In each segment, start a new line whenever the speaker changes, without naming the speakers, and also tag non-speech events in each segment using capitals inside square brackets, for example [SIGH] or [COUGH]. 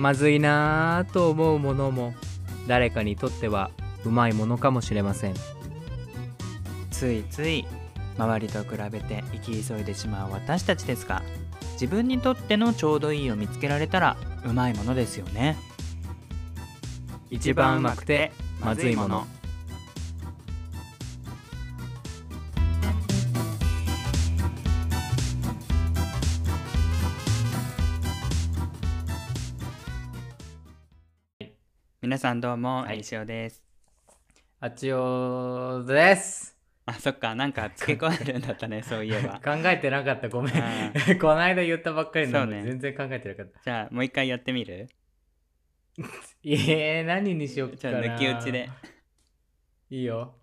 まずいなぁと思うものも誰かにとってはうまいものかもしれません。
ついつい周りと比べて生き急いでしまう私たちですが自分にとってのちょうどいいを見つけられたらうまいものですよね。
一番うまくてまずいもの
皆さんどうも、
はい。
えいしおです。
あちおです。
あそっかなんか付け加えるんだったね [LAUGHS] そういえば。
考えてなかった。ごめん。
あ [LAUGHS]
この間言ったばっかりなの
そうね。
に全然考えてなかった。
じゃあもう一回やってみる？[LAUGHS]
えー、何にしよっかな。
じゃあ抜き打ちで。
いいよ。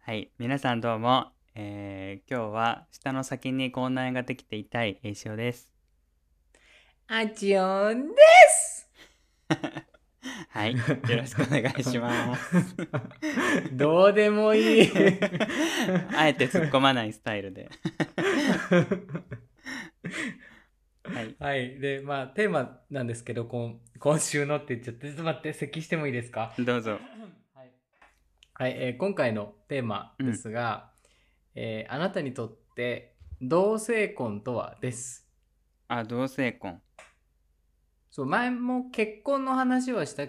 はい皆さんどうも、えー、今日は下の先に口内ができていたいえいしおです。
あちおんです
はい。よろしくお願いします。[LAUGHS]
どうでもいい。[LAUGHS]
あえて突っ込まないスタイルで。[LAUGHS] はい。
はい。で、まあ、テーマなんですけど、今今週のって言っちゃって、ちょっと待って、咳してもいいですか？
どうぞ。
はい。はい、えー今回のテーマですが、えーあなたにとって同性婚とはです。
あ同性婚
そう、前も結婚の話はした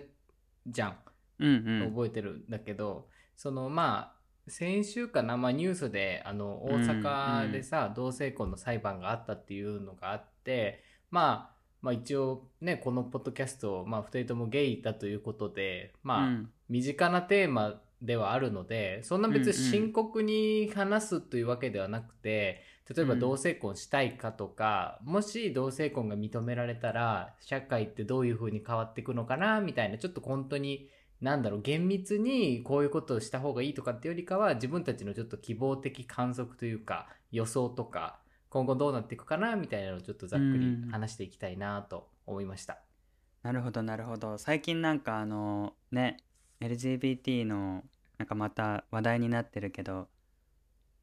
じゃん。
うんうん。
覚えてるんだけど、そのまあ、先週かな、まあ、ニュースであの大阪でさ、同性婚の裁判があったっていうのがあって、まあ、まあ一応ねこのポッドキャスト、まあ、2人ともゲイだということでまあ、
うん。
身近なテーマではあるのでそんな別に深刻に話すというわけではなくて、例えば
うん。
同性婚したいかとか、もし同性婚が認められたら社会ってどういう風に変わっていくのかなみたいなちょっと本当になんだろう厳密にこういうことをした方がいいとかってよりかは自分たちのちょっと希望的観測というか予想とか今後どうなっていくかなみたいなのをちょっとざっくり
うん。
話していきたいなと思いました。
なるほどなるほど。最近なんかあのね LGBT のなんかまた話題になってるけど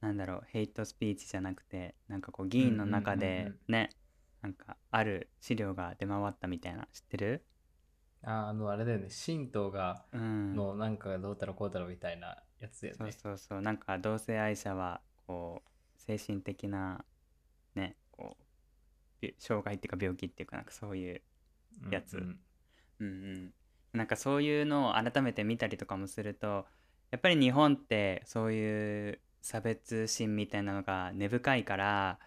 なんだろうヘイトスピーチじゃなくてなんかこう議員の中
うんうん
で
うんうん。
ねなんかある資料が出回ったみたいな知ってる？
ああのあれだよね。神道が
うん。
のなんかがどうだろうこうだろうみたいなやつだよ
そう
ね。
そうそう。なんか同性愛者はこう精神的なねこうび障害っていうか病気っていうかなんかそういうやつ。
うんうん。
うんうん、なんかそういうのを改めて見たりとかもするとやっぱり日本ってそういう差別心みたいなのが根深いから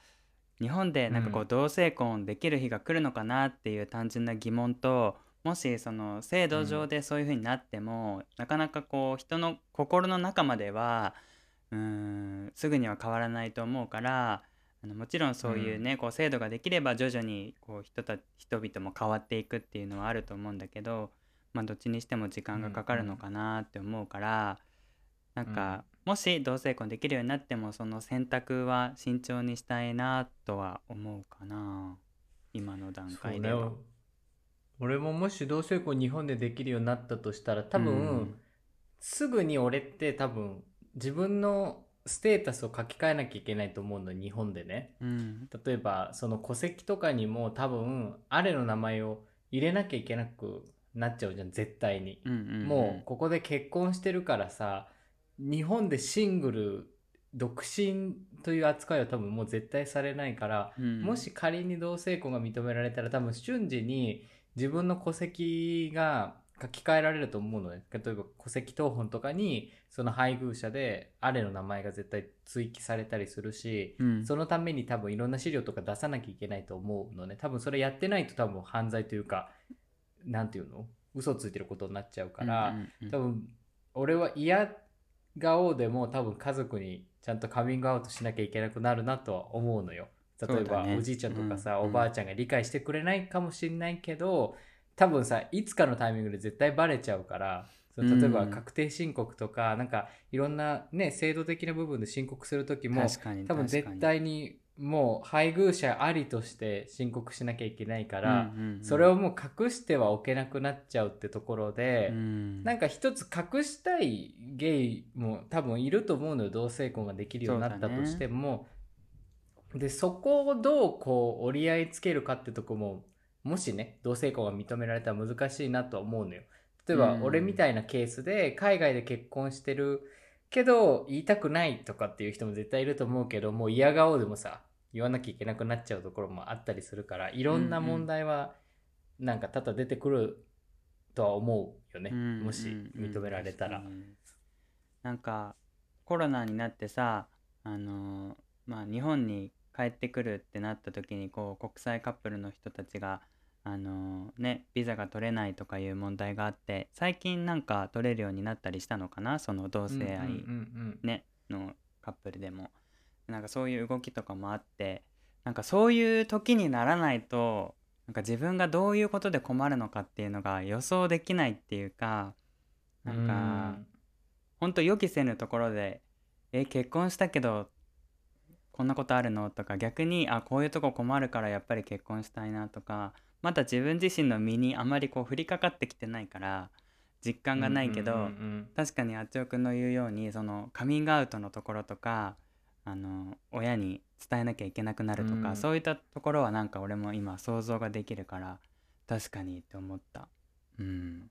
日本でなんかこ
う
うん同性婚できる日が来るのかなっていう単純な疑問ともしその制度上でそういう風になっても、なかなかこう人の心の中まではうーんすぐには変わらないと思うからあのもちろんそういうね、こう制度ができれば徐々にこう人た人々も変わっていくっていうのはあると思うんだけど、まあ、どっちにしても時間がかかるのかなって思うから、なんか、もし同性婚できるようになってもその選択は慎重にしたいなとは思うかな。今の段階では。
ね。俺ももし同性婚日本でできるようになったとしたら多分、
うん。
すぐに俺って多分自分のステータスを書き換えなきゃいけないと思うの日本でね。
うん。
例えばその戸籍とかにも多分あれの名前を入れなきゃいけなくなっちゃうじゃん絶対に、
うんうんうん。
もうここで結婚してるからさ日本でシングル独身という扱いは多分もう絶対されないから、
うん。
もし仮に同性婚が認められたら多分瞬時に自分の戸籍が書き換えられると思うのね。例えば戸籍謄本とかにその配偶者であれの名前が絶対追記されたりするし、
うん。
そのために多分いろんな資料とか出さなきゃいけないと思うのね。多分それやってないと多分犯罪というかなんていうの？嘘ついてることになっちゃうから、多分俺は嫌顔でも多分家族にちゃんとカミングアウトしなきゃいけなくなるなとは思うのよ。例えば、
ね
おじいちゃんとかさ、
うん。
おばあちゃんが理解してくれないかもしれないけど多分さいつかのタイミングで絶対バレちゃうからその例えば
うん
確定申告とか、なんかいろんなね制度的な部分で申告する時も
確かに。
多分絶対にもう配偶者ありとして申告しなきゃいけないから、
うんうんうん。
それをもう隠してはおけなくなっちゃうってところで、
うん。
なんか一つ隠したいゲイも多分いると思うのよ同性婚ができるようになったとしても、でそこをどうこう折り合いつけるかってとこももしね同性婚が認められたら難しいなとは思うのよ。例えば
うん。
俺みたいなケースで海外で結婚してるけど言いたくないとかっていう人も絶対いると思うけどもう嫌顔でもさ言わなきゃいけなくなっちゃうところもあったりするからいろんな問題はなんか多々出てくるとは思うよね、
うん
もし
うん
認められたら。
なんかコロナになってさあのーまあ日本に帰ってくるってなった時にこう国際カップルの人たちがあのーねビザが取れないとかいう問題があって最近なんか取れるようになったりしたのかなその同性愛、ねのカップルでもなんかそういう動きとかもあってなんかそういう時にならないとなんか自分がどういうことで困るのかっていうのが予想できないっていうか
う
なんかほんと予期せぬところで「え結婚したけどこんなことあるの?」とか逆に「あこういうとこ困るからやっぱり結婚したいな」とかまだ自分自身の身にあまりこう降りかかってきてないから実感がないけど、確かにあっちおくんの言うようにそのカミングアウトのところとかあの親に伝えなきゃいけなくなるとか、
うん。
そういったところはなんか俺も今想像ができるから確かにって思った。うん、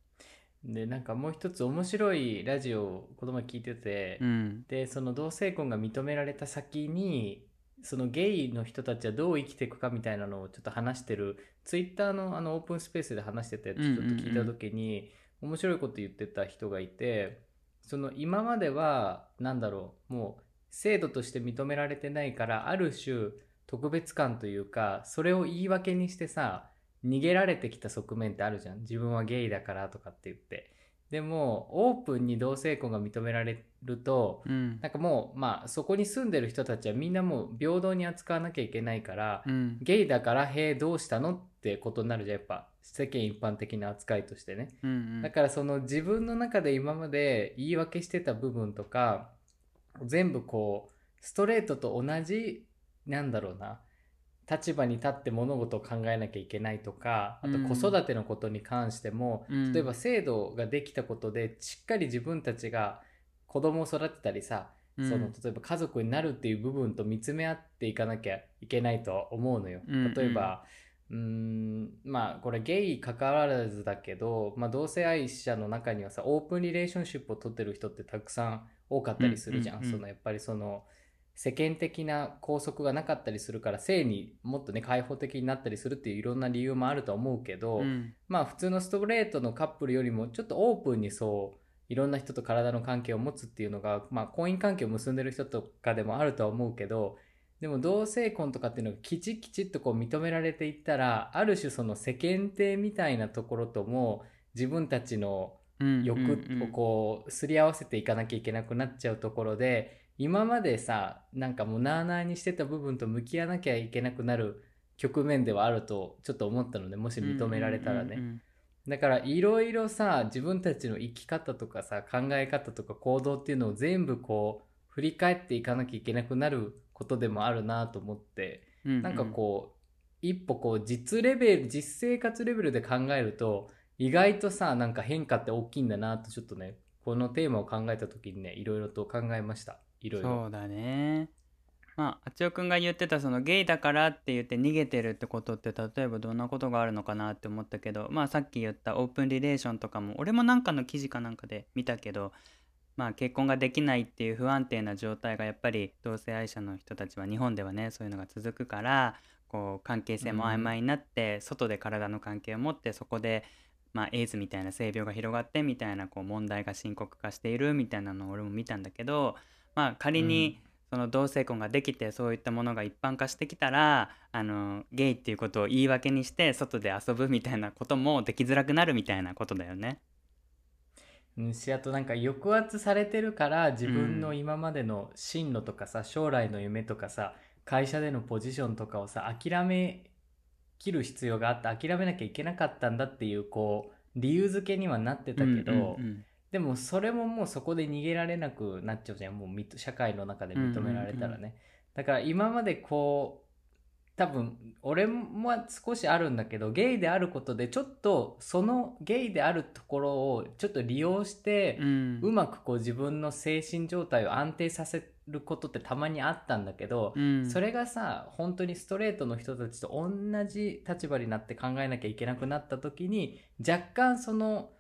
でなんかもう一つ面白いラジオをこの前聞いてて、
うん、
でその同性婚が認められた先にそのゲイの人たちはどう生きていくかみたいなのをちょっと話してるツイッターのあのオープンスペースで話してたやつちょっと聞いた時に、面白いこと言ってた人がいてその今まではなんだろうもう制度として認められてないからある種特別感というかそれを言い訳にしてさ逃げられてきた側面ってあるじゃん。自分はゲイだからとかって言って。でもオープンに同性婚が認められると
うん。
なんかもうまあそこに住んでる人たちはみんなもう平等に扱わなきゃいけないから、
うん。
ゲイだから「へえどうしたの?」ってことになるじゃん。やっぱ世間一般的な扱いとしてね。
うんうん。
だからその自分の中で今まで言い訳してた部分とか全部こうストレートと同じなんだろうな立場に立って物事を考えなきゃいけないとかあと
うん。
子育てのことに関しても、
うん。
例えば制度ができたことでしっかり自分たちが子供を育てたりさ、
うん。
その例えば家族になるっていう部分と見つめ合っていかなきゃいけないとは思うのよ。
うん
例えば、うーんまあこれゲイ関わらずだけど、まあ、同性愛者の中にはさオープンリレーションシップを取ってる人ってたくさん多かったりするじゃん,、
うんうんうん。
そのやっぱりその世間的な拘束がなかったりするから性にもっとね開放的になったりするっていういろんな理由もあるとは思うけど、
うん。
まあ普通のストレートのカップルよりもちょっとオープンにそういろんな人と体の関係を持つっていうのが、まあ婚姻関係を結んでる人とかでもあるとは思うけどでも同性婚とかっていうのがきちきちっとこう認められていったらある種その世間体みたいなところとも自分たちの
うん
欲
うん
をこうすり合わせていかなきゃいけなくなっちゃうところで今までさなんかもうなあなあにしてた部分と向き合わなきゃいけなくなる局面ではあるとちょっと思ったのでもし認められたらね。だからいろいろさ自分たちの生き方とかさ考え方とか行動っていうのを全部こう振り返っていかなきゃいけなくなることでもあるなと思って
うんうん。
なんかこう一歩こう実レベル実生活レベルで考えると意外とさなんか変化って大きいんだなとちょっとねこのテーマを考えた時にねいろいろと考えました。いろいろ。
そうだね。まああちおくんが言ってたそのゲイだからって言って逃げてるってことって例えばどんなことがあるのかなって思ったけどまあさっき言ったオープンリレーションとかも俺もなんかの記事かなんかで見たけどまあ結婚ができないっていう不安定な状態がやっぱり同性愛者の人たちは日本ではねそういうのが続くからこう関係性も曖昧になって、外で体の関係を持ってそこでまあ、エイズみたいな性病が広がってみたいなこう問題が深刻化しているみたいなのを俺も見たんだけど、まあ、仮にその同性婚ができてそういったものが一般化してきたらあのゲイっていうことを言い訳にして外で遊ぶみたいなこともできづらくなるみたいなことだよね。
うんしあとなんか抑圧されてるから自分の今までの進路とかさ、将来の夢とかさ会社でのポジションとかをさ諦め切る必要があって諦めなきゃいけなかったんだっていうこう理由付けにはなってたけど、
うんうんうん。
でもそれももうそこで逃げられなくなっちゃうじゃん。もうみ社会の中で認められたらね、
うんうん。
だから今までこう多分俺も少しあるんだけどゲイであることでちょっとそのゲイであるところをちょっと利用して、
うん。
うまくこう自分の精神状態を安定させることってたまにあったんだけど、
うん。
それがさ本当にストレートの人たちと同じ立場になって考えなきゃいけなくなった時に若干その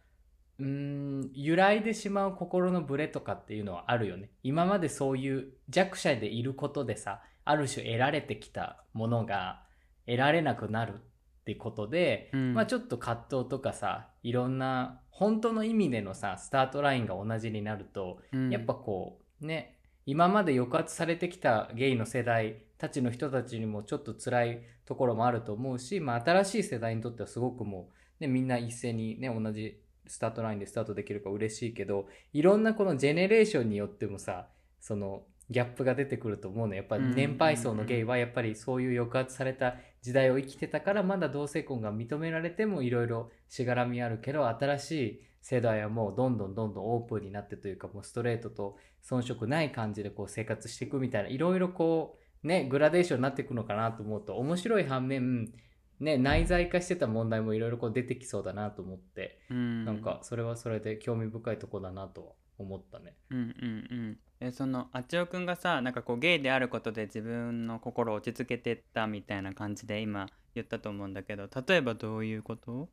うーん揺らいでしまう心のブレとかっていうのはあるよね。今までそういう弱者でいることでさある種得られてきたものが得られなくなるってことで、
うん。
まあちょっと葛藤とかさいろんな本当の意味でのさスタートラインが同じになると
うん。
やっぱこうね今まで抑圧されてきたゲイの世代たちの人たちにもちょっと辛いところもあると思うし、まあ、新しい世代にとってはすごくもう、ね、みんな一斉にね同じスタートラインでスタートできるから嬉しいけどいろんなこのジェネレーションによってもさそのギャップが出てくると思うの。やっぱ年配層のゲイはやっぱりそういう抑圧された時代を生きてたからまだ同性婚が認められてもいろいろしがらみあるけど新しい世代はもうどんどんどんどんオープンになってというかもうストレートと遜色ない感じでこう生活していくみたいないろいろこうねグラデーションになっていくのかなと思うと面白い反面ね内在化してた問題もいろいろこう出てきそうだなと思って、
うん。
なんかそれはそれで興味深いとこだなとは思ったね。
うんうんうんえそのあっちおくんがさなんかこうゲイであることで自分の心を落ち着けてったみたいな感じで今言ったと思うんだけど例えばどういうこと？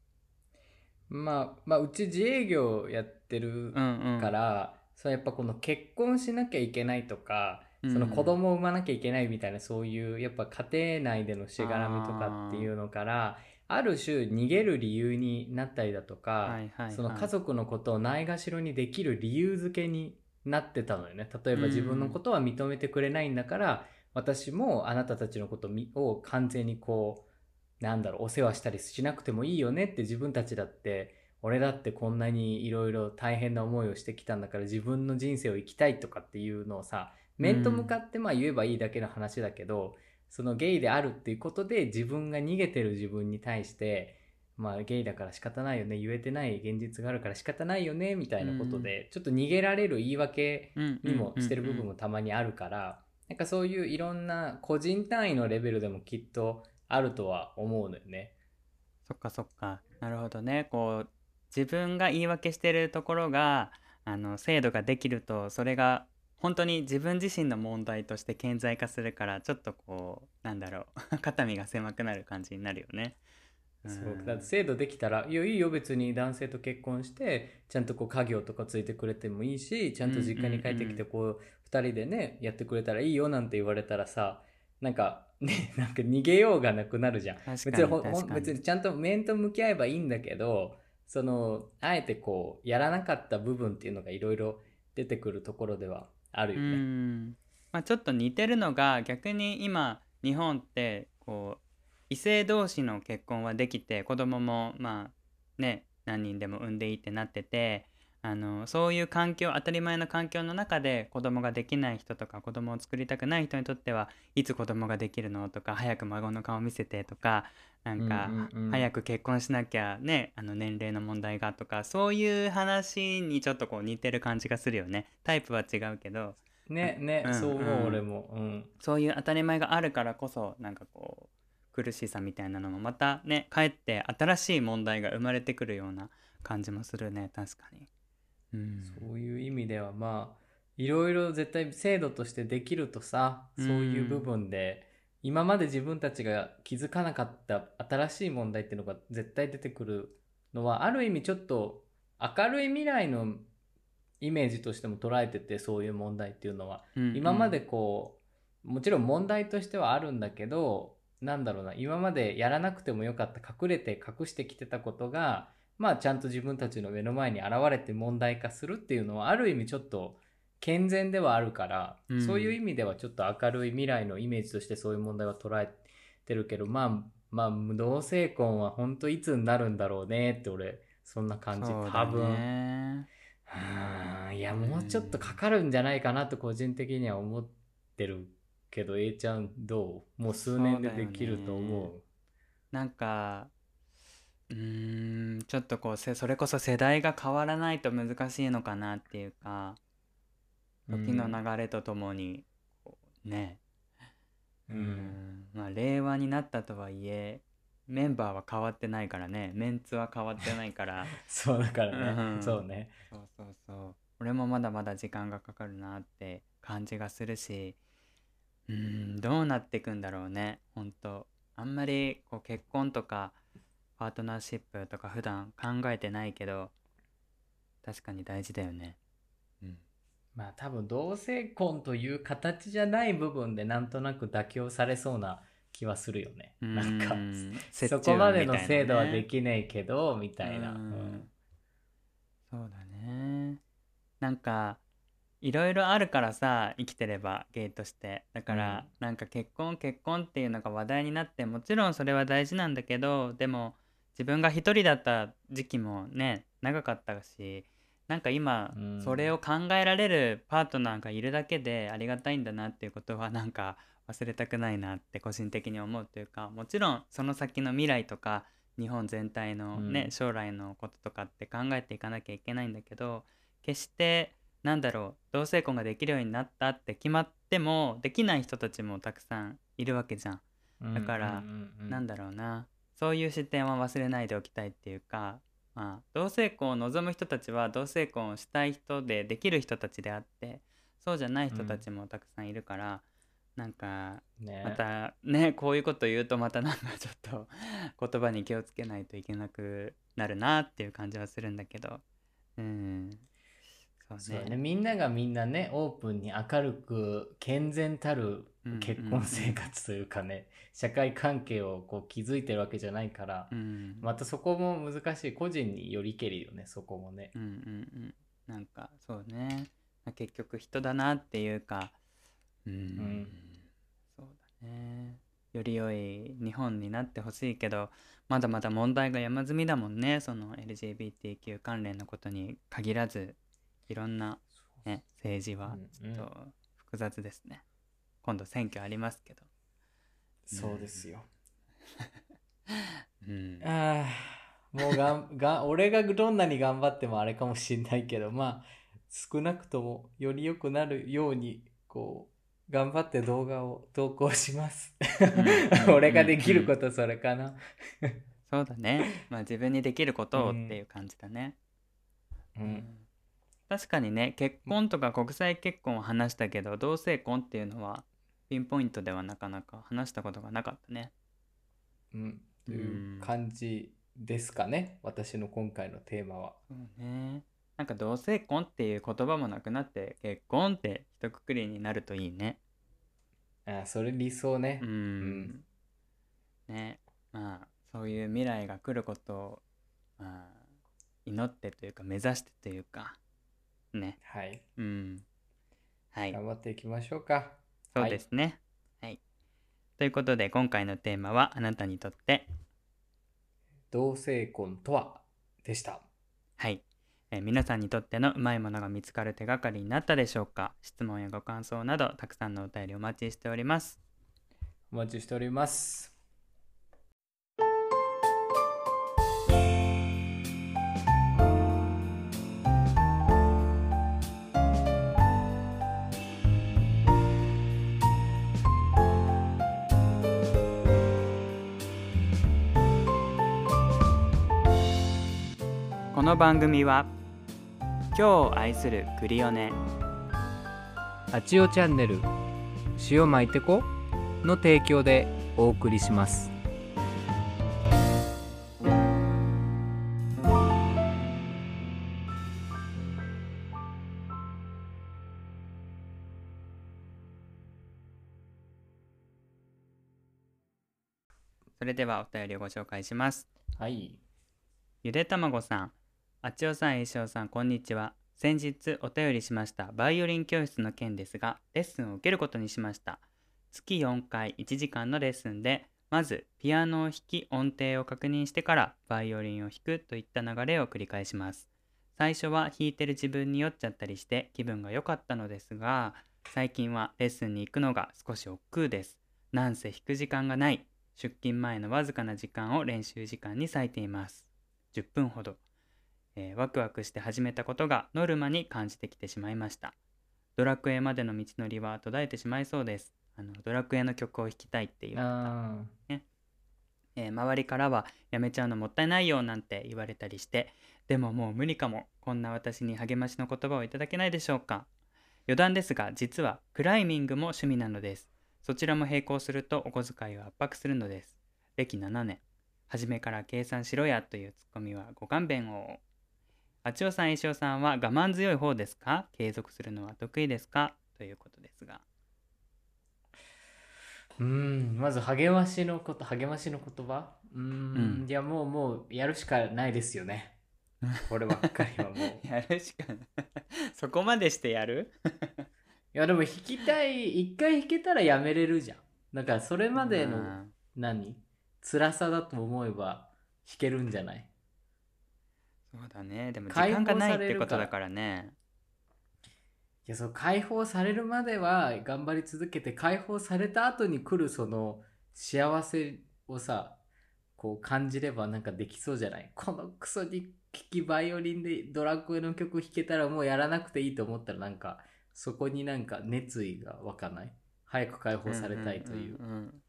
まあ、まあうち自営業やってる
うんうん。
から、そうやっぱこの結婚しなきゃいけないとか、
うん
その子供を産まなきゃいけないみたいなそういうやっぱ家庭内でのしがらみとかっていうのからある種逃げる理由になったりだとか、
はいはいはい。
その家族のことをないがしろにできる理由付けになってたのよね。例えば
うん。
自分のことは認めてくれないんだから、私もあなたたちのことみを完全にこうなんだろうお世話したりしなくてもいいよねって自分たちだって俺だってこんなにいろいろ大変な思いをしてきたんだから自分の人生を生きたいとかっていうのをさ面と向かってまあ言えばいいだけの話だけど、そのゲイであるっていうことで自分が逃げてる自分に対してまあゲイだから仕方ないよね言えてない現実があるから仕方ないよねみたいなことで、ちょっと逃げられる言い訳にもしてる部分もたまにあるから、なんかそういういろんな個人単位のレベルでもきっとあるとは思うのよね。
そっかそっか。なるほどね。こう自分が言い訳してるところがあの制度ができるとそれが本当に自分自身の問題として顕在化するからちょっとこうなんだろう。[LAUGHS] 肩身が狭くなる感じになるよね。
そうだって制度できたら「いやいいよ別に。男性と結婚してちゃんとこう家業とかついてくれてもいいしちゃんと実家に帰ってきてこう2人でねやってくれたらいいよ」なんて言われたらさなんかね [LAUGHS] なんか逃げようがなくなるじゃん。別にほ別にちゃんと面と向き合えばいいんだけどそのあえてこうやらなかった部分っていうのがいろいろ出てくるところではある
う
よね。
ん。まあ、ちょっと似てるのが逆に今日本ってこう異性同士の結婚はできて子供もまあね何人でも産んでいいってなっててあのそういう環境当たり前の環境の中で子供ができない人とか子供を作りたくない人にとってはいつ子供ができるのとか早く孫の顔見せてとかなんか、
うんうんうん。
早く結婚しなきゃねあの年齢の問題がとかそういう話にちょっとこう似てる感じがするよね。タイプは違うけど。
ねね、
うん
そう思う、
うん
俺も。うん。
そういう当たり前があるからこそなんかこう苦しさみたいなのもまたねかえって新しい問題が生まれてくるような感じもするね確かに。うん、
そういう意味ではまあいろいろ絶対制度としてできるとさそういう部分で、今まで自分たちが気づかなかった新しい問題っていうのが絶対出てくるのはある意味ちょっと明るい未来のイメージとしても捉えててそういう問題っていうのは、
うんうん。
今までこうもちろん問題としてはあるんだけどなんだろうな今までやらなくてもよかった隠れて隠してきてたことがまあちゃんと自分たちの目の前に現れて問題化するっていうのはある意味ちょっと健全ではあるから、
うん。
そういう意味ではちょっと明るい未来のイメージとしてそういう問題は捉えてるけどまあまあ同性婚は本当いつになるんだろうねって俺そんな感じ、多分。いやもうちょっとかかるんじゃないかなと個人的には思ってるけど A ちゃんどう？もう数年でできると思う。
なんかうーんちょっとこうせそれこそ世代が変わらないと難しいのかなっていうか時の流れとともにね
う
うん。んまあ令和になったとはいえメンバーは変わってないからね。メンツは変わってないから。[LAUGHS]
そうだからね、
うん。
そうね。
そうそうそう。俺もまだまだ時間がかかるなって感じがするしうんどうなっていくんだろうね。本当あんまりこう結婚とかパートナーシップとか普段考えてないけど確かに大事だよね。うん。
まあ多分同性婚という形じゃない部分でなんとなく妥協されそうな気はするよね。なんか
うん
そこまでの制度はできないけどみたいな。
う
うんん。
そうだね。なんかいろいろあるからさ生きてればゲイとして。だから、なんか結婚結婚っていうのが話題になってもちろんそれは大事なんだけどでも自分が一人だった時期もね長かったしなんか今、
うん。
それを考えられるパートナーがいるだけでありがたいんだなっていうことはなんか忘れたくないなって個人的に思うというかもちろんその先の未来とか日本全体のね、
うん。
将来のこととかって考えていかなきゃいけないんだけど決してなんだろう同性婚ができるようになったって決まってもできない人たちもたくさんいるわけじゃん。だから
うんうんうん
なんだろうな。そういう視点は忘れないでおきたいっていうか、まあ、同性婚を望む人たちは同性婚をしたい人でできる人たちであってそうじゃない人たちもたくさんいるから、なんか
ね。
またねこういうこと言うとまたなんかちょっと言葉に気をつけないといけなくなるなっていう感じはするんだけど。うんそうね。
ね、みんながみんなねオープンに明るく健全たる結婚生活というかね、社会関係をこう築いてるわけじゃないから、
うん。
またそこも難しい。個人によりけりよねそこもね。
うんうんうん。なんかそうね。結局人だなっていうかうん、
ん。
そうだね。より良い日本になってほしいけどまだまだ問題が山積みだもんねその LGBTQ 関連のことに限らずいろんな、ね、政治はちょっと複雑ですね、今度選挙ありますけど。
そうですよ、
うん。
ああもうがん [LAUGHS] が俺がどんなに頑張ってもあれかもしんないけどまあ少なくともより良くなるようにこう頑張って動画を投稿します。
うん [LAUGHS]
俺ができることそれかな。
そうだね。まあ自分にできることをっていう感じだね、
うん
確かにね結婚とか国際結婚を話したけど同性婚っていうのはピンポイントではなかなか話したことがなかったね。
うんという感じですかね。私の今回のテーマは。
そうね。なんか同性婚っていう言葉もなくなって結婚って一括りになるといいね。
ああそれ理想ね。
うん、
ん。
ね。まあそういう未来が来ることを、まあ、祈ってというか目指してというかね。
はい。
うん。はい。
頑張っていきましょうか。
そうですね。はい。ということで今回のテーマはあなたにとって
同性婚とは？でした。
はい、えー皆さんにとってのうまいものが見つかる手がかりになったでしょうか？質問やご感想などたくさんのお便りお待ちしております。
お待ちしております
の番組は今日を愛するクリオネ。
あちおチャンネル塩巻いてこの提供でお送りします。
それではお便りをご紹介します。
はい。
ゆでたまごさん、あちおさん、いしおさん、こんにちは。先日お便りしましたバイオリン教室の件ですが、レッスンを受けることにしました。月4回1時間のレッスンで、まずピアノを弾き音程を確認してからバイオリンを弾くといった流れを繰り返します。最初は弾いてる自分に酔っちゃったりして気分が良かったのですが、最近はレッスンに行くのが少し億劫です。なんせ弾く時間がない。出勤前のわずかな時間を練習時間に割いています。10分ほど、えーワクワクして始めたことがノルマに感じてきてしまいました。ドラクエまでの道のりは途絶えてしまいそうです。あのドラクエの曲を弾きたいっていう、
あ
えー周りからはやめちゃうのもったいないよなんて言われたりして、でももう無理かも。こんな私に励ましの言葉をいただけないでしょうか。余談ですが実はクライミングも趣味なのですそちらも並行するとお小遣いを圧迫するのです歴7年初めから計算しろやというツッコミはご勘弁をあちおさん石尾さんは我慢強い方ですか？継続するのは得意ですか？ということですが。
うんまず励ましのこと励ましの言葉？うーん。
うん
いやもうもうやるしかないですよね。こればっかりはもう。い [LAUGHS]
やるしかない。[LAUGHS] そこまでしてやる？[LAUGHS]
やでも弾きたい一回弾けたらやめれるじゃん。だからそれまでの
うん。
何？辛さだと思えば弾けるんじゃない？
そうだね。でも時
解放
間がない
されるから
ってことだからね。
いやそう解放されるまでは頑張り続けて解放された後に来るその幸せをさこう感じればなんかできそうじゃない？[LAUGHS] このクソに聞きバイオリンでドラクエの曲弾けたらもうやらなくていいと思ったらなんかそこになんか熱意が湧かない？早く解放されたいという,、
んんんん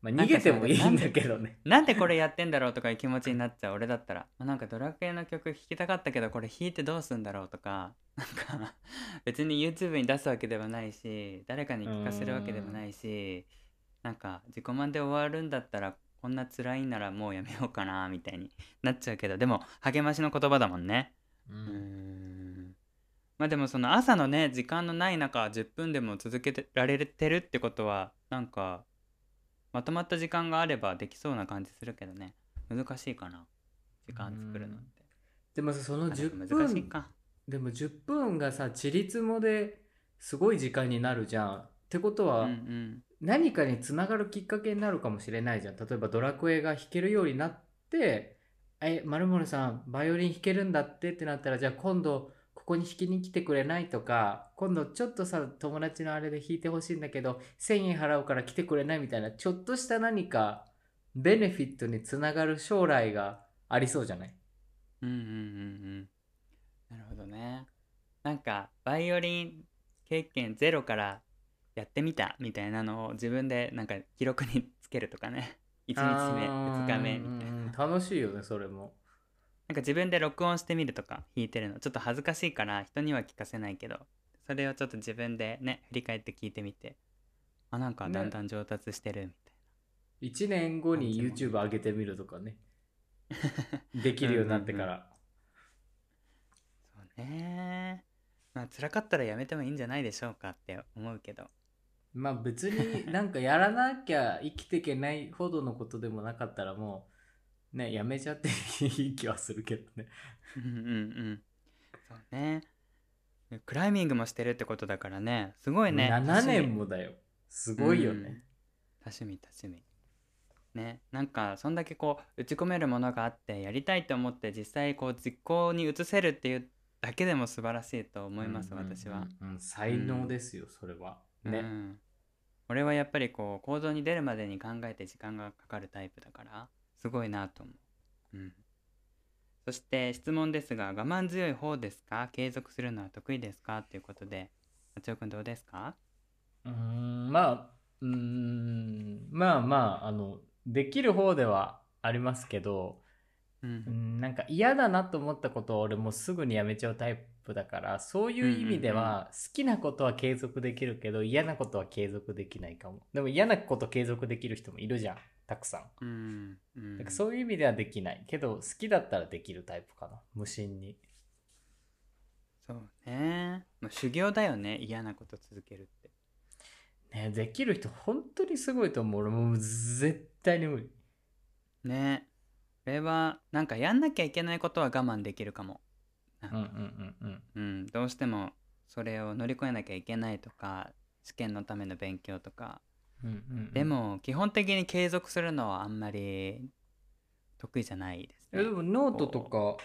まあ逃げてもいいんだけどね。
なんでこれやってんだろうとかいう気持ちになっちゃう俺だったら、まあ、なんかドラクエの曲弾きたかったけどこれ弾いてどうすんだろうとか。なんか [LAUGHS] 別に YouTube に出すわけではないし誰かに聞かせるわけでもないしなんか自己満で終わるんだったらこんな辛いんならもうやめようかなみたいになっちゃうけど。でも励ましの言葉だもんね。
う
ん。まあでもその朝のね時間のない中10分でも続けてられてるってことはなんかまとまった時間があればできそうな感じするけどね。難しいかな。時間作るのって。
でもさその
あでも
10分
難しいか。
でも10分がさちりつもですごい時間になるじゃん。ってことは、
うんうん。
何かにつながるきっかけになるかもしれないじゃん。例えばドラクエが弾けるようになって「えまるさんバイオリン弾けるんだって」ってなったらじゃあ今度ここに弾きに来てくれないとか今度ちょっとさ友達のあれで弾いてほしいんだけど1000円払うから来てくれないみたいなちょっとした何かベネフィットにつながる将来がありそうじゃない？
うんうんうんうん。なるほどね。なんかバイオリン経験ゼロからやってみたみたいなのを自分でなんか記録につけるとかね。1日目2日目みたいな。
楽しいよねそれも
なんか自分で録音してみるとか弾いてるのちょっと恥ずかしいから人には聞かせないけどそれをちょっと自分でね振り返って聞いてみてあなんかだんだん上達してるみたい
1年後に YouTube 上げてみるとかね。[LAUGHS] できるようになってから、
な、そうね。まあ辛かったらやめてもいいんじゃないでしょうかって思うけど。
まあ別になんかやらなきゃ生きていけないほどのことでもなかったらもうねやめちゃっていい気はするけどね。
うんうんうん。そうね。クライミングもしてるってことだからね。すごいね。
7年もだよ。すごいよ
うん。
ね、
多趣味多趣味ねなんかそんだけこう打ち込めるものがあってやりたいと思って実際こう実行に移せるっていうだけでも素晴らしいと思います、
うんうんうん
私は、
うん才能ですよそれは。ね、
うん、俺はやっぱりこう行動に出るまでに考えて時間がかかるタイプだからすごいなと思う、うん、そして質問ですが我慢強い方ですか？継続するのは得意ですか？ということで松尾くんどうですか？
うーんまあうーんまあまああのできる方ではありますけど
う
うんんなんか嫌だなと思ったことを俺もうすぐにやめちゃうタイプだからそういう意味では好きなことは継続できるけど嫌なことは継続できないかも。でも嫌なこと継続できる人もいるじゃんたくさん。
うん。うん。
だからそういう意味ではできない。けど好きだったらできるタイプかな。無心に。
そうね、まあ、修行だよね。嫌なこと続けるって。
ねできる人本当にすごいと思う。俺もう絶対に無理。
ね。これはなんかやんなきゃいけないことは我慢できるかも。
うんうんうんうん。
うん、どうしてもそれを乗り越えなきゃいけないとか試験のための勉強とか
うんうんうん。
でも基本的に継続するのはあんまり得意じゃないですね。
えでもノートとか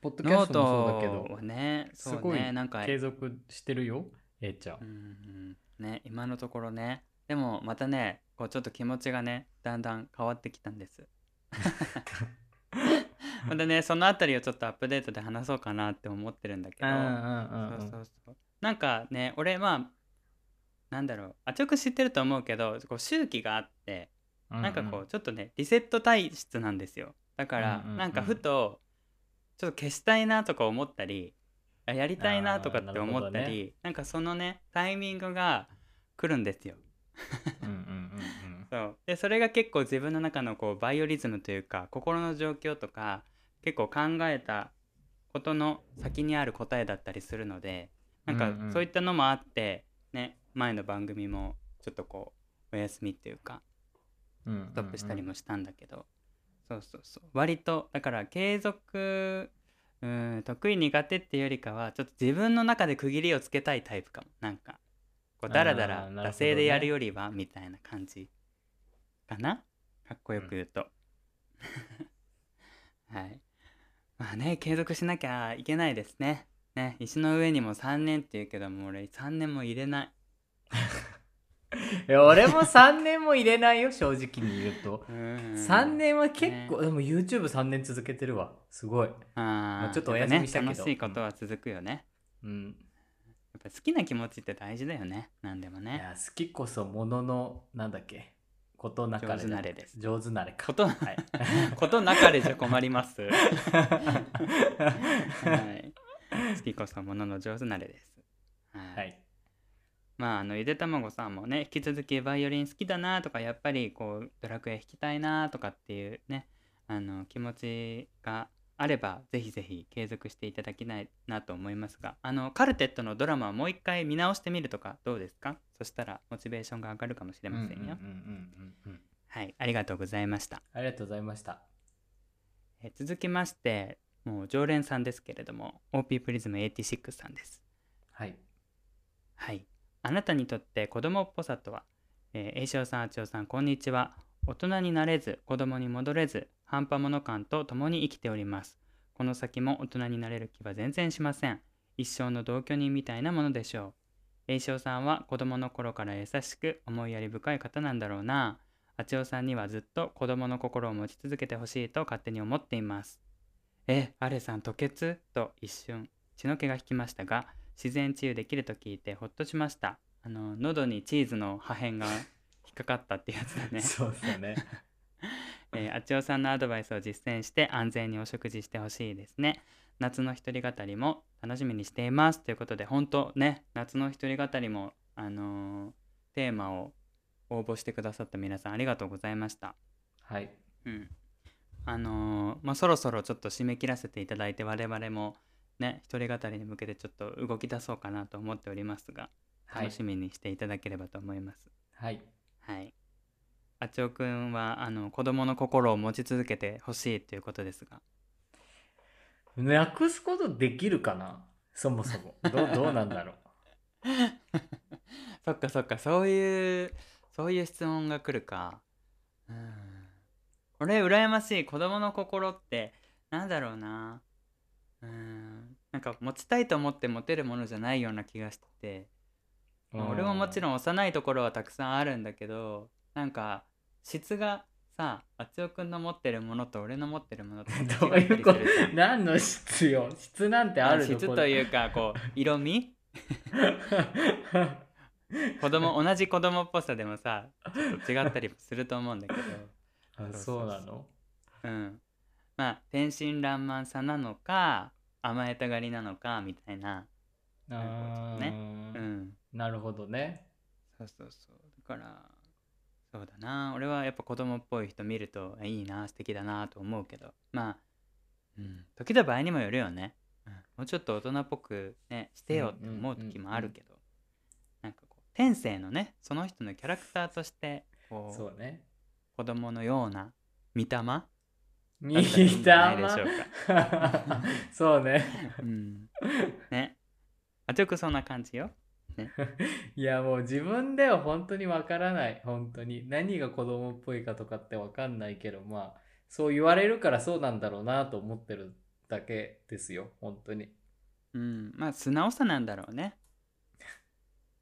ポッドキャストもそうだけ
ト
ど
はねそう
すごい
ねなんか
継続してるよ A ちゃ
うんんうん。ね今のところね。でもまたねこうちょっと気持ちがねだんだん変わってきたんです。[LAUGHS] またねそのあたりをちょっとアップデートで話そうかなって思ってるんだけど。
うんうんうん
そううんそうそう。なんかね俺まあなんだろう。あちょく知ってると思うけどこう周期があってなんかこうちょっとねリセット体質なんですよ。だから
うんうんうん
なんかふとちょっと消したいなとか思ったりあやりたいなとかって思ったり、なんかそのねタイミングが来るんですよ。
うんうんうん [LAUGHS]
そう。でそれが結構自分の中のこうバイオリズムというか心の状況とか結構考えたことの先にある答えだったりするのでなんかそういったのもあって、ね前の番組もちょっとこうお休みっていうか
うんうん。
ストップしたりもしたんだけど、そうそうそう。割とだから継続うん得意苦手っていうよりかはちょっと自分の中で区切りをつけたいタイプかも。なんかこうダラダラ惰性でやるよりはみたいな感じかな？かっこよく言うと、[LAUGHS] はい。まあね継続しなきゃいけないですね。ね石の上にも3年って言うけども俺3年も入れない
いや俺も3年も入れないよ、正直に言うと。
うん
3年は結構、でも YouTube3 年続けてるわ。すごい。
あー
ちょっとお休みしたけど
楽しいことは続くよね、
うん。
やっぱ好きな気持ちって大事だよね何でもね
いや、好きこそものの、なんだっけ。ことなかれだ
上手なれです
上手なれか。
こと
はい。[LAUGHS]
ことなかれじゃ困ります、[LAUGHS] はい、好きこそものの上手なれですはい、
はい。
まああのゆでたまごさんもね引き続きバイオリン好きだなとかやっぱりこうドラクエ弾きたいなとかっていうねあの気持ちがあればぜひぜひ継続していただきたいなと思いますがあのカルテットのドラマをもう一回見直してみるとかどうですか？そしたらモチベーションが上がるかもしれませんよ。はいありがとうございました
ありがとうございました。
え続きましてもう常連さんですけれども OP プリズム86さんです
はい。
はい。あなたにとって子供っぽさとは、えー、栄翔さん、あちおさん、こんにちは。大人になれず、子供に戻れず、半端者感と共に生きております。この先も大人になれる気は全然しません。一生の同居人みたいなものでしょう。栄翔さんは子供の頃から優しく思いやり深い方なんだろうな。あちおさんにはずっと子供の心を持ち続けてほしいと勝手に思っています。え、アレさん吐血？と一瞬血の気が引きましたが、自然治癒できると聞いてほっとしました。あの喉にチーズの破片が [LAUGHS] 引っかかったってやつだね、
そうですよね。[LAUGHS]
えー、あちおさんのアドバイスを実践して安全にお食事してほしいですね。夏の一人語りも楽しみにしていますということで本当ね夏の一人語りもあのーテーマを応募してくださった皆さんありがとうございました。
はい。
うん。あのーまあそろそろちょっと締め切らせていただいて我々もね一人語りに向けてちょっと動き出そうかなと思っておりますが
はい
楽しみにしていただければと思います。
はい。
はい。あちおくんはあの子供の心を持ち続けてほしいということですが、
なくすことできるかな？そもそも。どうどうなんだろう？[LAUGHS]
そっかそっかそういうそういう質問が来るか。うん。俺羨ましい子供の心ってなんだろうな。うん。なんか持ちたいと思って持てるものじゃないような気がしてて。まあ俺ももちろん幼いところはたくさんあるんだけどなんか質がさあつおくんの持ってるものと俺の持ってるものと？[LAUGHS]
どういうこと？何の質よ？質なんてあるの？
質というかこう色味？子供同じ子供っぽさでもさちょっと違ったりすると思うんだけど。
あそうなの？
うん。まあ天真爛漫さなのか甘えたがりなのかみたいな。
あー。
ね。うん。
なるほどね。
そうそうそう。だからそうだな。俺はやっぱ子供っぽい人見るとえいいな素敵だなと思うけど。まあ、うん、時と場合にもよるよね、うん、もうちょっと大人っぽくねしてよって思う時もあるけど、なんかこう天性のねその人のキャラクターとしてこう
そうね。
子供のような見たま
見
だったらいいんじゃないで
た
しょう
ま。そうね。
うん。ね。あちょくそんな感じよ。[LAUGHS]
いやもう自分では本当にわからない。本当に。何が子供っぽいかとかってわかんないけどまあそう言われるからそうなんだろうなと思ってるだけですよ。本当に。
うん。まあ素直さなんだろうね。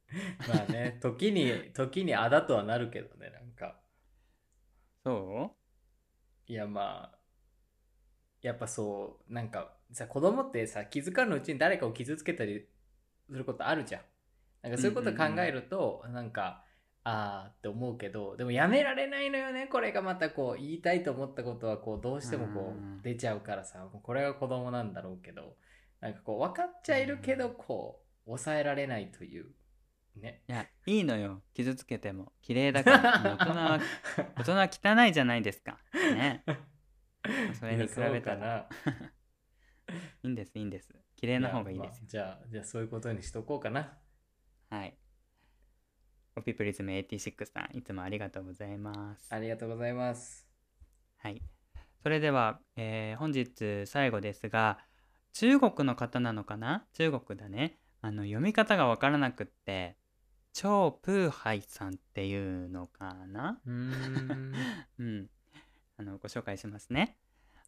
[LAUGHS]
まあね時に時にあだとはなるけどねなんか。
そ
いやまあやっぱそうなんかさ子供ってさ気づかぬうちに誰かを傷つけたりすることあるじゃん。なんかそういうこと考えると、なんかあーって思うけどでもやめられないのよねこれがまたこう言いたいと思ったことはこうどうしてもこ
うん。
う出ちゃうからさもうこれが子供なんだろうけどなんかこう分かっちゃいるけどこう抑えられないというね。
いやいいのよ。傷つけても綺麗だから大人は [LAUGHS] 大人は汚いじゃないですか。ねそれに比べたら。
いや [LAUGHS]
いいんですいいんです。綺麗な方がいいですよ。
やまあじゃあじゃあそういうことにしとこうかな。
はい。オピプリズム86さんいつもありがとうございます。
ありがとうございます。
はい。それでは、えー本日最後ですが、中国の方なのかな？中国だね。あの、読み方がわからなくって、超プーハイさんっていうのかな？
うーん。[LAUGHS]
うん。あの、ご紹介しますね。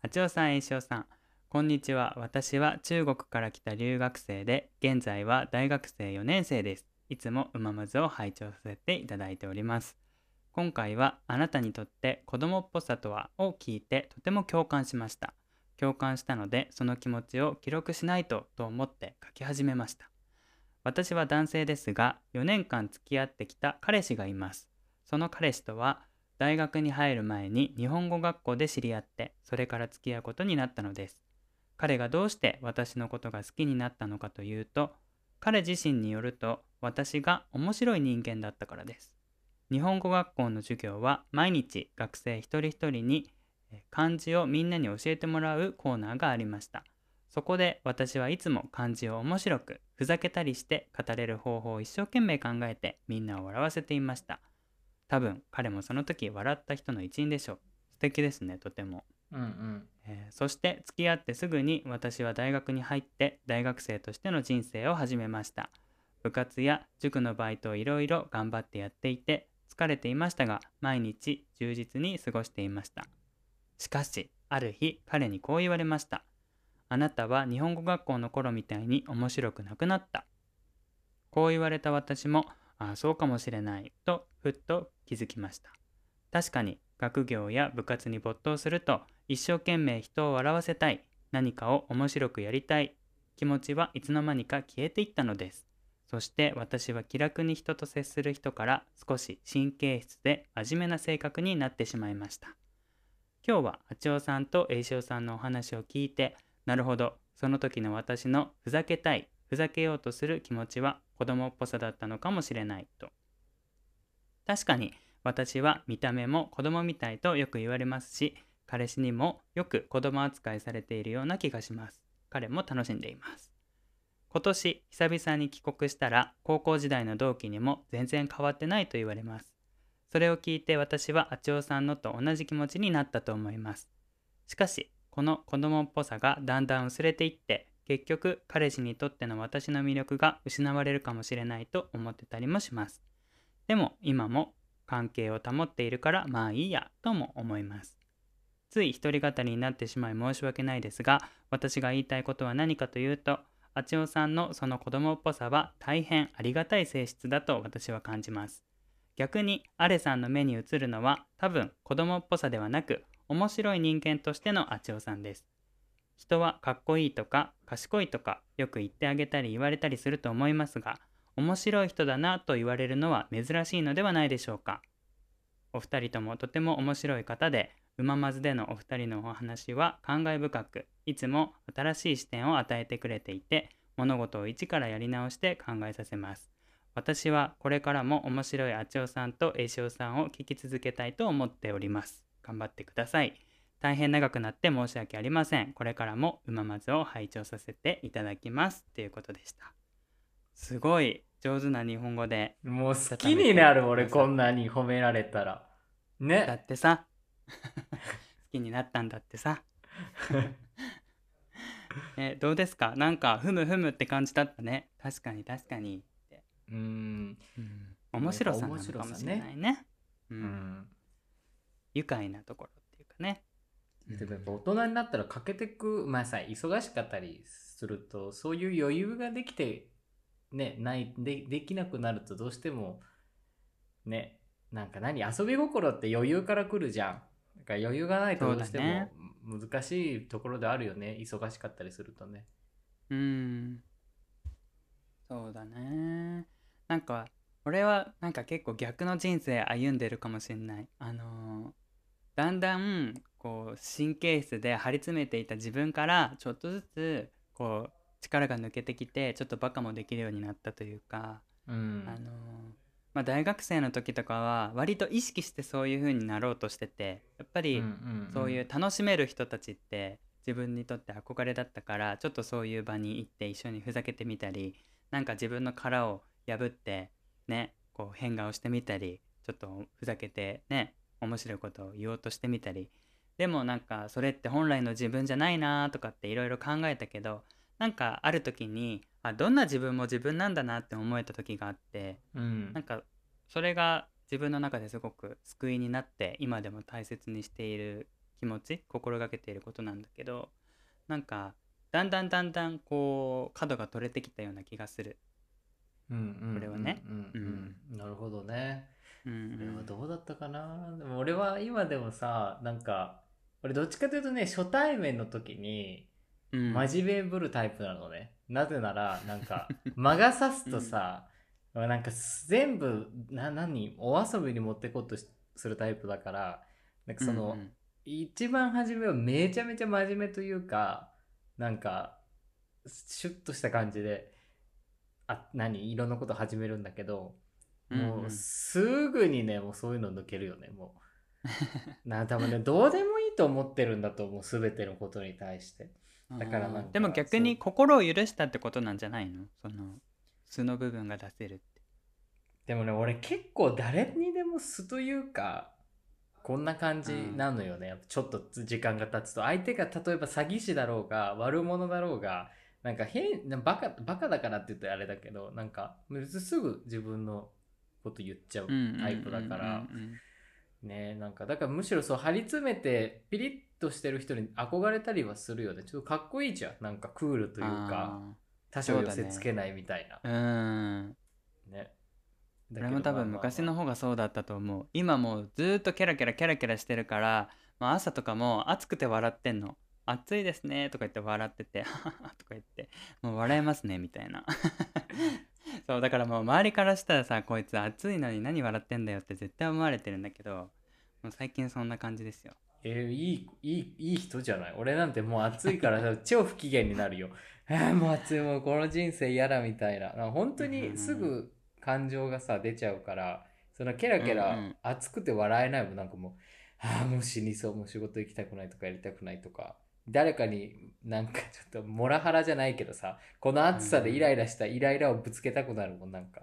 あちおさん、えいしおさん。こんにちは。私は中国から来た留学生で、現在は大学生4年生です。いつもうままずを拝聴させていただいております。今回はあなたにとって子供っぽさとはを聞いてとても共感しました。共感したのでその気持ちを記録しないとと思って書き始めました。私は男性ですが4年間付き合ってきた彼氏がいます。その彼氏とは大学に入る前に日本語学校で知り合ってそれから付き合うことになったのです。彼がどうして私のことが好きになったのかというと彼自身によると私が面白い人間だったからです。日本語学校の授業は毎日学生一人一人に漢字をみんなに教えてもらうコーナーがありました。そこで私はいつも漢字を面白くふざけたりして語れる方法を一生懸命考えてみんなを笑わせていました。多分彼もその時笑った人の一員でしょう。素敵ですね、とても。
うんうん。
えーそして付き合ってすぐに私は大学に入って大学生としての人生を始めました。部活や塾のバイトをいろいろ頑張ってやっていて疲れていましたが毎日充実に過ごしていました。しかしある日彼にこう言われました。あなたは日本語学校の頃みたいに面白くなくなった。こう言われた私もああそうかもしれないとふっと気づきました。確かに学業や部活に没頭すると一生懸命人を笑わせたい何かを面白くやりたい気持ちはいつの間にか消えていったのです。そして私は気楽に人と接する人から少し神経質で真面目な性格になってしまいました。今日はあちおさんとえいしおさんのお話を聞いてなるほどその時の私のふざけたいふざけようとする気持ちは子供っぽさだったのかもしれないと。確かに私は見た目も子供みたいとよく言われますし彼氏にもよく子供扱いされているような気がします。彼も楽しんでいます。今年久々に帰国したら高校時代の同期にも全然変わってないと言われます。それを聞いて私はあちおさんのと同じ気持ちになったと思います。しかしこの子供っぽさがだんだん薄れていって結局彼氏にとっての私の魅力が失われるかもしれないと思ってたりもします。でも今も関係を保っているからまあいいやとも思います。つい一人語りになってしまい申し訳ないですが私が言いたいことは何かというとあちおさんのその子供っぽさは大変ありがたい性質だと私は感じます。逆にアレさんの目に映るのは多分子供っぽさではなく面白い人間としてのあちおさんです。人はかっこいいとか賢いとかよく言ってあげたり言われたりすると思いますが面白い人だなと言われるのは珍しいのではないでしょうか。お二人ともとても面白い方でうままずでのお二人のお話は感慨深くいつも新しい視点を与えてくれていて物事を一からやり直して考えさせます。私はこれからも面白いあちおさんとえいしおさんを聞き続けたいと思っております。頑張ってください。大変長くなって申し訳ありません。これからもうままずを拝聴させていただきます。ということでした。すごい。上手な日本語で
もう好きになる俺こんなに褒められたら。
だ
ね
ってさ。[LAUGHS] 好きになったんだってさ。[LAUGHS] えどうですか？なんかふむふむって感じだったね。確かに確かに。って、
うん。
うん、面白さなのかもしれないね。う、
うんん。
愉快なところっていうかね
でもやっぱ大人になったら欠けてくまあさ忙しかったりするとそういう余裕ができてねないでできなくなるとどうしてもねなんか何遊び心って余裕から来るじゃん。だから余裕がないとどうしても難しいところであるよね。忙しかったりするとね。
うん。そうだね。なんか俺はなんか結構逆の人生歩んでるかもしれない。あのーだんだんこう神経質で張り詰めていた自分からちょっとずつこう力が抜けてきてちょっとバカもできるようになったというか、
うん。
あのーまあ、大学生の時とかは割と意識してそういう風になろうとしててやっぱりそういう楽しめる人たちって自分にとって憧れだったからちょっとそういう場に行って一緒にふざけてみたりなんか自分の殻を破ってねこう変顔してみたりちょっとふざけてね面白いことを言おうとしてみたりでもなんかそれって本来の自分じゃないなとかっていろいろ考えたけどなんかある時にあどんな自分も自分なんだなって思えた時があって
うん。
なんかそれが自分の中ですごく救いになって今でも大切にしている気持ち心がけていることなんだけどなんかだんだんだんだんこう角が取れてきたような気がする。
うんうん
これはね。
うんうん。うん。なるほどね
うん
俺はどうだったかな？でも俺は今でもさなんか俺どっちかというとね初対面の時に
うん。
真面目ぶるタイプなのね、なぜならなんか [LAUGHS] 魔が差すとさ、なんか全部な何お遊びに持ってこうとしするタイプだからなんかその、
うんうん
一番初めはめちゃめちゃ真面目というかなんかシュッとした感じであ何？いろんなこと始めるんだけども
う
すぐにねもうそういうの抜けるよねもう。[LAUGHS] な多分ねどうでもいいと思ってるんだと思う全てのことに対して。だからなんか
でも逆に心を許したってことなんじゃないの？その素の部分が出せるって。
でもね俺結構誰にでも素というかこんな感じなのよね、ちょっと時間が経つと。相手が例えば詐欺師だろうが悪者だろうがなんか変なバカバカだからって言ってあれだけどなんかすぐ自分のこと言っちゃうタイプだから。ねなんかだからむしろそう張り詰めてピリッとしてる人に憧れたりはするよね。ちょっとかっこいいじゃん。なんかクールというか
あ
他者を寄せつけないみたいな。
ーうん。
ね。
俺も多分昔の方がそうだったと思う。今もうずーっとキャラキャラキャラキャラしてるから、まあ、朝とかも暑くて笑ってんの暑いですねとか言って笑っててとか言ってもう笑えますねみたいな。[LAUGHS] そうだからもう周りからしたらさこいつ暑いのに何笑ってんだよって絶対思われてるんだけどもう最近そんな感じですよ。
えーいいいいいい人じゃない？俺なんてもう暑いからさ [LAUGHS] 超不機嫌になるよ。あーもう暑いもうこの人生嫌だみたいな。本当にすぐ感情がさ出ちゃうからそのケラケラ暑くて笑えないもん。なんかもうああもう死にそうもう仕事行きたくないとかやりたくないとか誰かになんかちょっとモラハラじゃないけどさこの暑さでイライラしたイライラをぶつけたくなるもんなんか。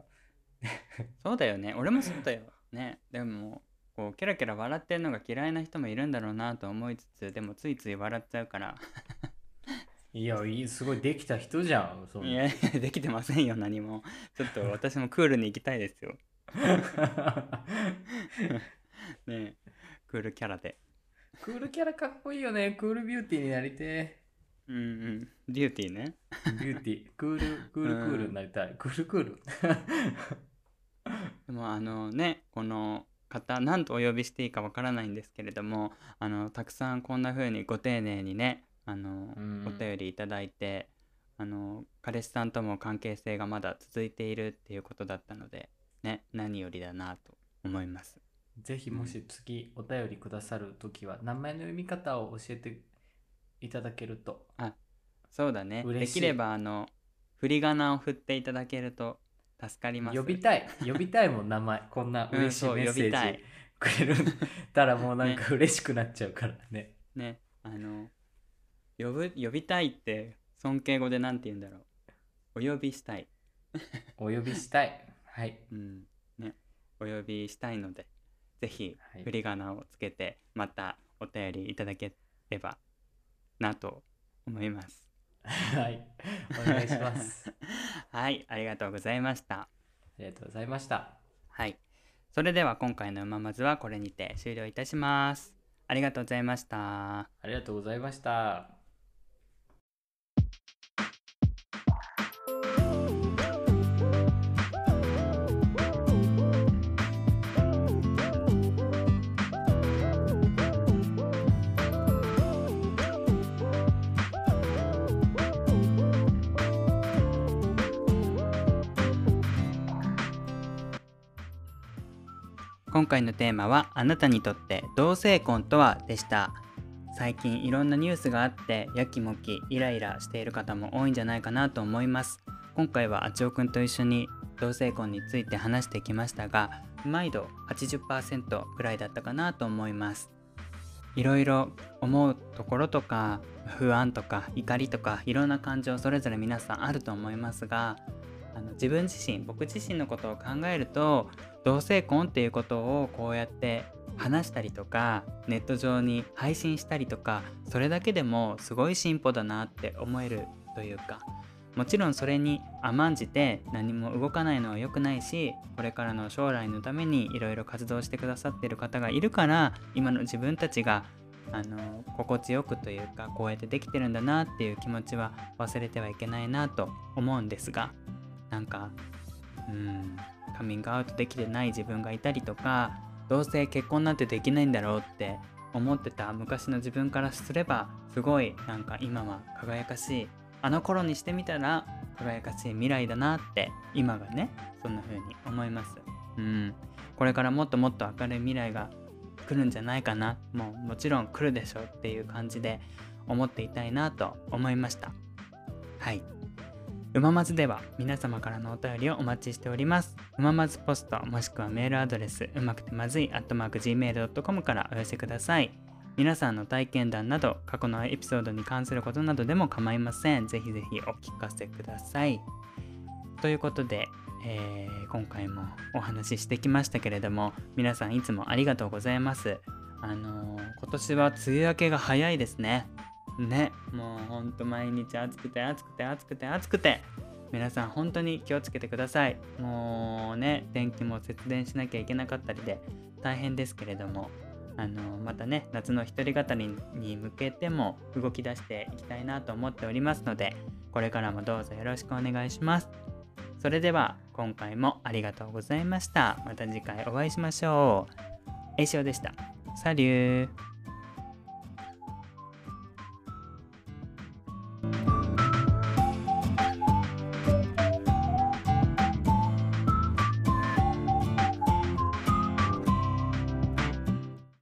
そうだよね。俺もそうだよね。でもこうキャラキャラ笑ってるのが嫌いな人もいるんだろうなと思いつつでもついつい笑っちゃうから。[LAUGHS]
いやいいすごいできた人じゃんそい
やいやできてませんよ何も。ちょっと私もクールに行きたいですよ。[LAUGHS] ねえ。クールキャラで
クールキャラかっこいいよね。クールビューティーになりて
うんうんビューティーね
ー。ビューティー。クール、クール、クールになりたい。クール、クール。
でもあのねこの方何とお呼びしていいかわからないんですけれどもあのたくさんこんな風にご丁寧にねあの、
うん
お便りいただいてあの彼氏さんとも関係性がまだ続いているっていうことだったのでね何よりだなと思います
ぜひもし次お便りくださるときは、名前の読み方を教えていただけると。
そうだね
嬉しい
できればあの振り仮名を振っていただけると助かります
呼びたい。呼びたいもん、名前。こんな嬉しい
うんそう
メッセ
呼びたい
ージくれるたらもうなんか嬉しくなっちゃうからね。
ねあの呼ぶ呼びたいって尊敬語で何て言うんだろうお呼びしたい
お呼びしたい。はい。
うんねお呼びしたいのでぜひ
はい
振り仮名をつけてまたお便りいただければなと思います
はい。お願いします。[LAUGHS]
はいありがとうございました
ありがとうございました。
はいそれでは今回の「うままず」はこれにて終了いたしますありがとうございました
ありがとうございました。
今回のテーマはあなたにとって同性婚とはでした。最近いろんなニュースがあってやきもきイライラしている方も多いんじゃないかなと思います。今回はあちおくんと一緒に同性婚について話してきましたが毎度80%ぐらいだったかなと思います。いろいろ思うところとか不安とか怒りとかいろんな感情それぞれ皆さんあると思いますがあの自分自身僕自身のことを考えると同性婚っていうことをこうやって話したりとかネット上に配信したりとかそれだけでもすごい進歩だなって思えるというかもちろんそれに甘んじて何も動かないのは良くないしこれからの将来のためにいろいろ活動してくださってる方がいるから今の自分たちがあの心地よくというかこうやってできてるんだなっていう気持ちは忘れてはいけないなと思うんですがなんかうんカミングアウトできてない自分がいたりとかどうせ結婚なんてできないんだろうって思ってた昔の自分からすればすごいなんか今は輝かしい。あの頃にしてみたら輝かしい未来だなって今がねそんな風に思います。うん。これからもっともっと明るい未来が来るんじゃないかな。もうもちろん来るでしょっていう感じで思っていたいなと思いました。はい。うままずでは皆様からのお便りをお待ちしております。うままずポストもしくはメールアドレスうまくてまずい at mark gmail.com からお寄せください。皆さんの体験談など過去のエピソードに関することなどでも構いません。ぜひぜひお聞かせください。ということで、えー今回もお話ししてきましたけれども皆さんいつもありがとうございます。あのー今年は梅雨明けが早いですね。ねもうほんと毎日暑くて暑くて暑くて暑くて皆さん本当に気をつけてください。もうね電気も節電しなきゃいけなかったりで大変ですけれどもあのまたね夏の一人語りに向けても動き出していきたいなと思っておりますのでこれからもどうぞよろしくお願いします。それでは今回もありがとうございました。また次回お会いしましょう。エイシオでした。サリュー。Thank you.